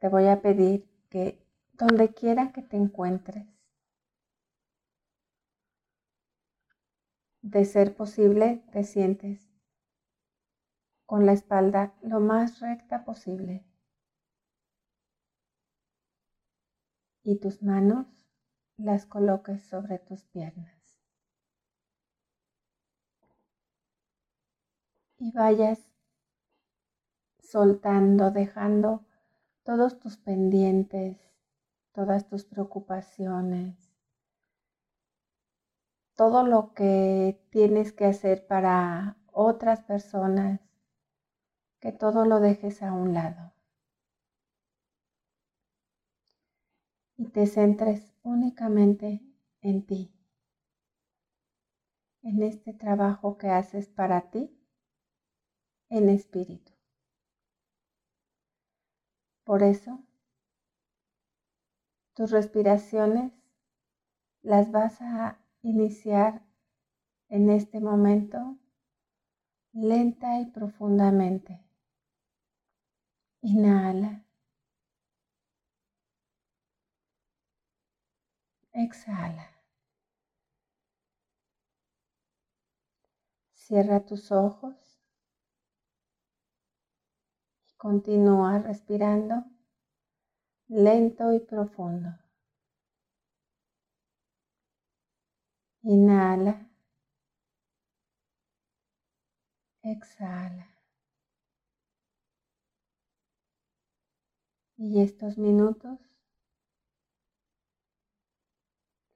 te voy a pedir que donde quiera que te encuentres, de ser posible, te sientes con la espalda lo más recta posible y tus manos las coloques sobre tus piernas. Y vayas soltando, dejando todos tus pendientes, todas tus preocupaciones, todo lo que tienes que hacer para otras personas, que todo lo dejes a un lado. Y te centres únicamente en ti, en este trabajo que haces para ti en espíritu. Por eso, tus respiraciones las vas a iniciar en este momento lenta y profundamente. Inhala. Exhala. Cierra tus ojos Continúa respirando lento y profundo. Inhala. Exhala. Y estos minutos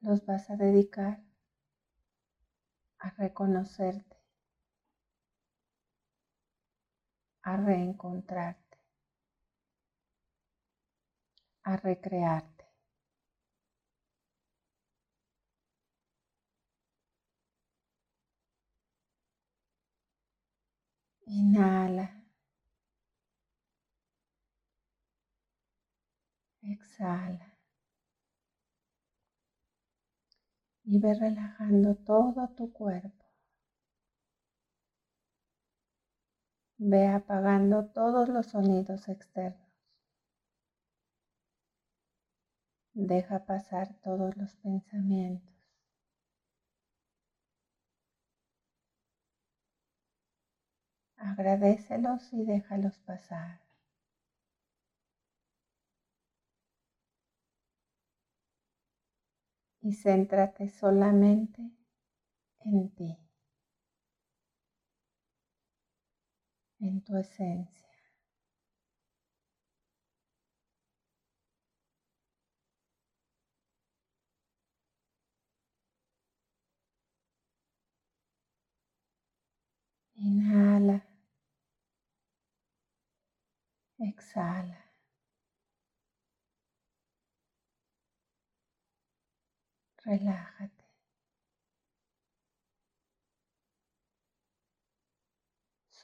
los vas a dedicar a reconocerte a reencontrarte, a recrearte. Inhala. Exhala. Y ve relajando todo tu cuerpo. Ve apagando todos los sonidos externos. Deja pasar todos los pensamientos. Agradecelos y déjalos pasar. Y céntrate solamente en ti. En tu esencia. Inhala. Exhala. Relájate.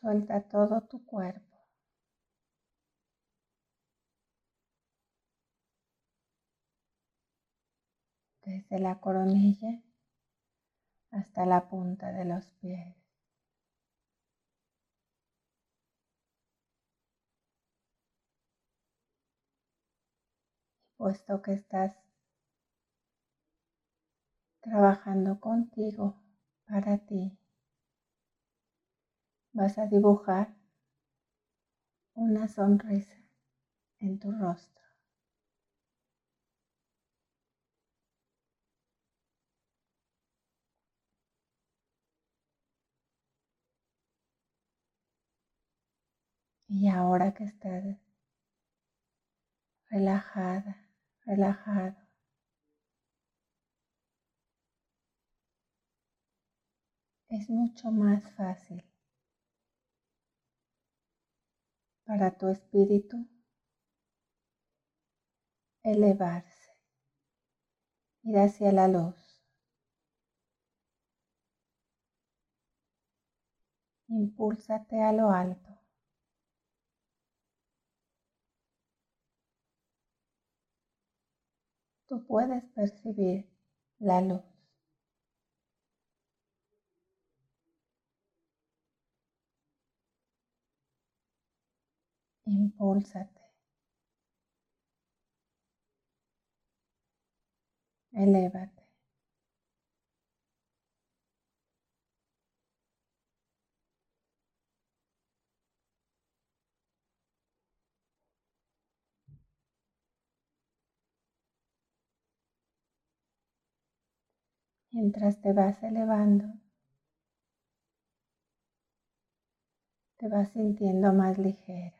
Suelta todo tu cuerpo. Desde la coronilla hasta la punta de los pies. puesto que estás trabajando contigo, para ti, vas a dibujar una sonrisa en tu rostro. Y ahora que estás relajada, relajado, es mucho más fácil para tu espíritu elevarse, ir hacia la luz. Impúlsate a lo alto. Tú puedes percibir la luz. Impúlsate. Elévate. Mientras te vas elevando, te vas sintiendo más ligera.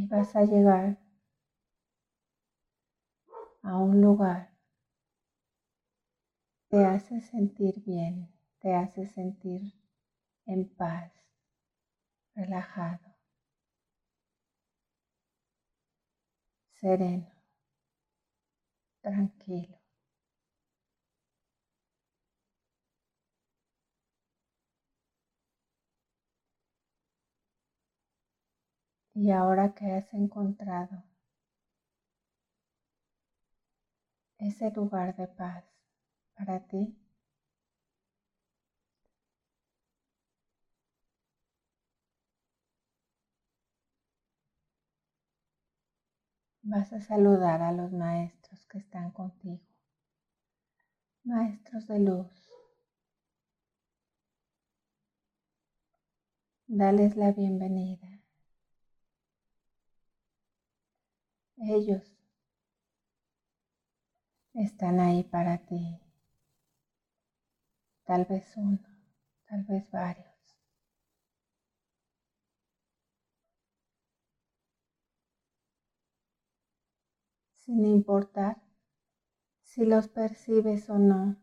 Y vas a llegar a un lugar te hace sentir bien, te hace sentir en paz, relajado. sereno, tranquilo. Y ahora que has encontrado ese lugar de paz para ti, vas a saludar a los maestros que están contigo, maestros de luz. Dales la bienvenida. Ellos están ahí para ti. Tal vez uno, tal vez varios. sin importar si los percibes o no,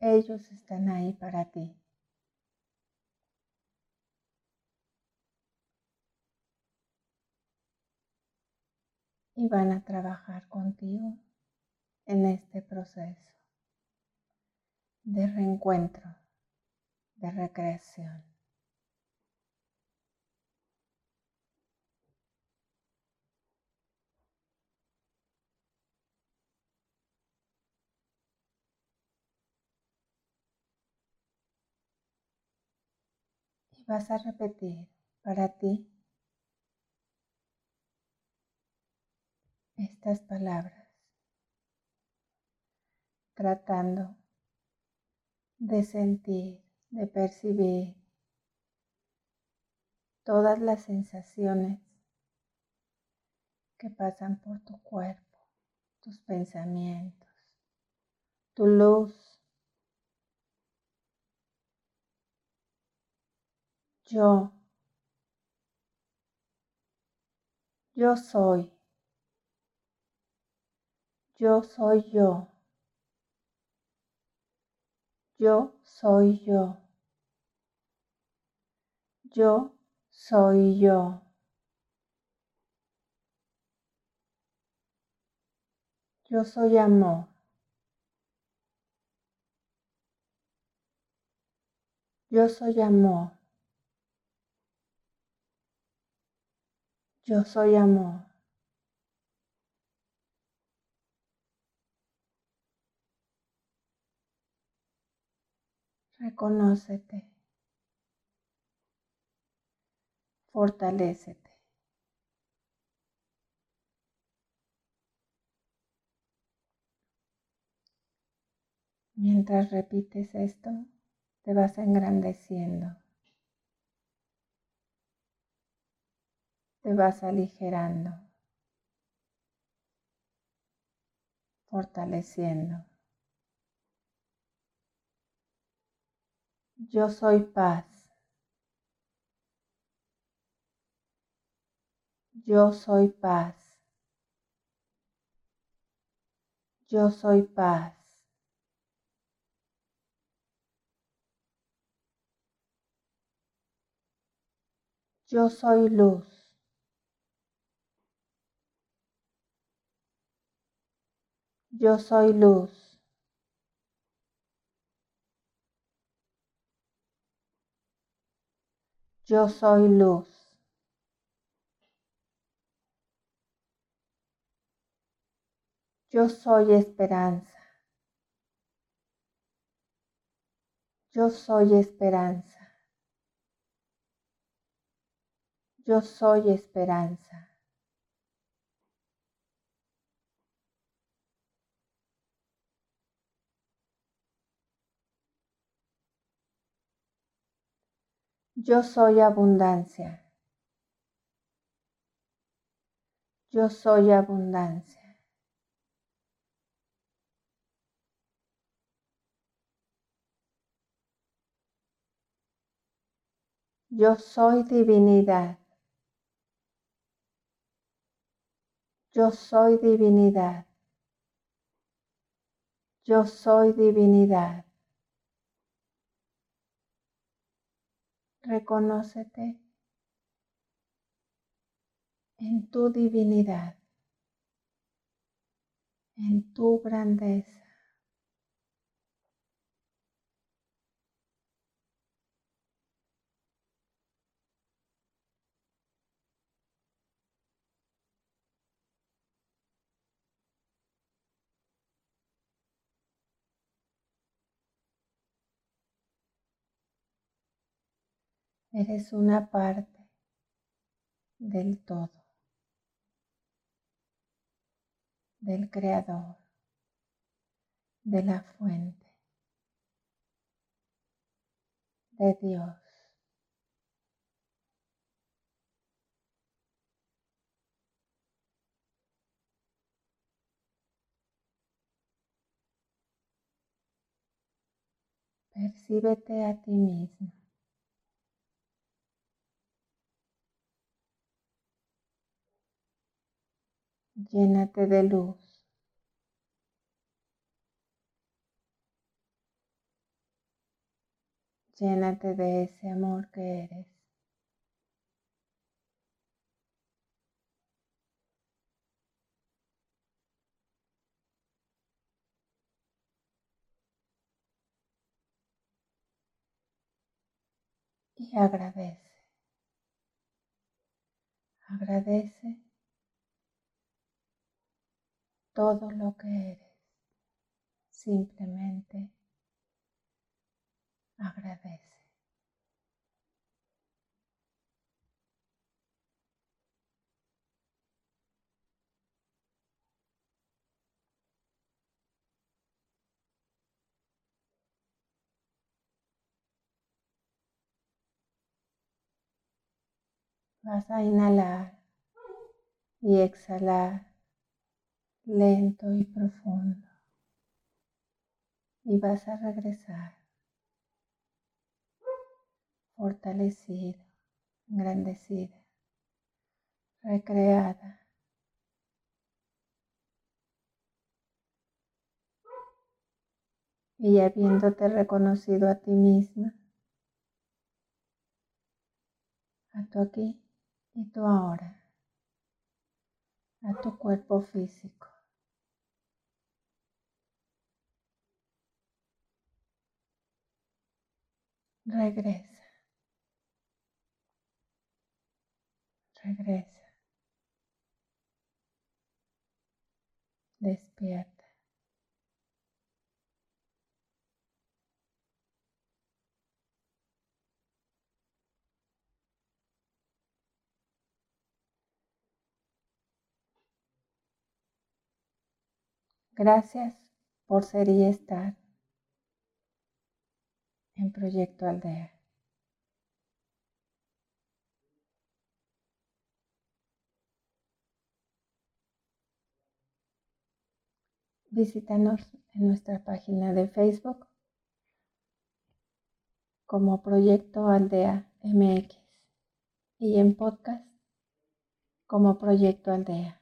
ellos están ahí para ti. Y van a trabajar contigo en este proceso de reencuentro, de recreación. vas a repetir para ti estas palabras, tratando de sentir, de percibir todas las sensaciones que pasan por tu cuerpo, tus pensamientos, tu luz Yo. Yo soy. Yo soy yo. Yo soy yo. Yo soy yo. Yo soy amor. Yo soy amor. Yo soy amor. Reconócete. Fortalécete. Mientras repites esto, te vas engrandeciendo. te vas aligerando, fortaleciendo. Yo soy paz. Yo soy paz. Yo soy paz. Yo soy luz. Yo soy luz. Yo soy luz. Yo soy esperanza. Yo soy esperanza. Yo soy esperanza. Yo soy abundancia. Yo soy abundancia. Yo soy divinidad. Yo soy divinidad. Yo soy divinidad. Reconócete en tu divinidad, en tu grandeza. Eres una parte del todo, del creador, de la fuente, de Dios. Percíbete a ti mismo. Llénate de luz. Llénate de ese amor que eres. Y agradece. Agradece todo lo que eres. Simplemente agradece. Vas a inhalar y exhalar lento y profundo. Y vas a regresar fortalecido, engrandecida, recreada. Y habiéndote reconocido a ti misma, a tu aquí y tu ahora, a tu cuerpo físico. Regresa. Regresa. Despierta. Gracias por ser y estar en Proyecto Aldea. Visítanos en nuestra página de Facebook como Proyecto Aldea MX y en podcast como Proyecto Aldea.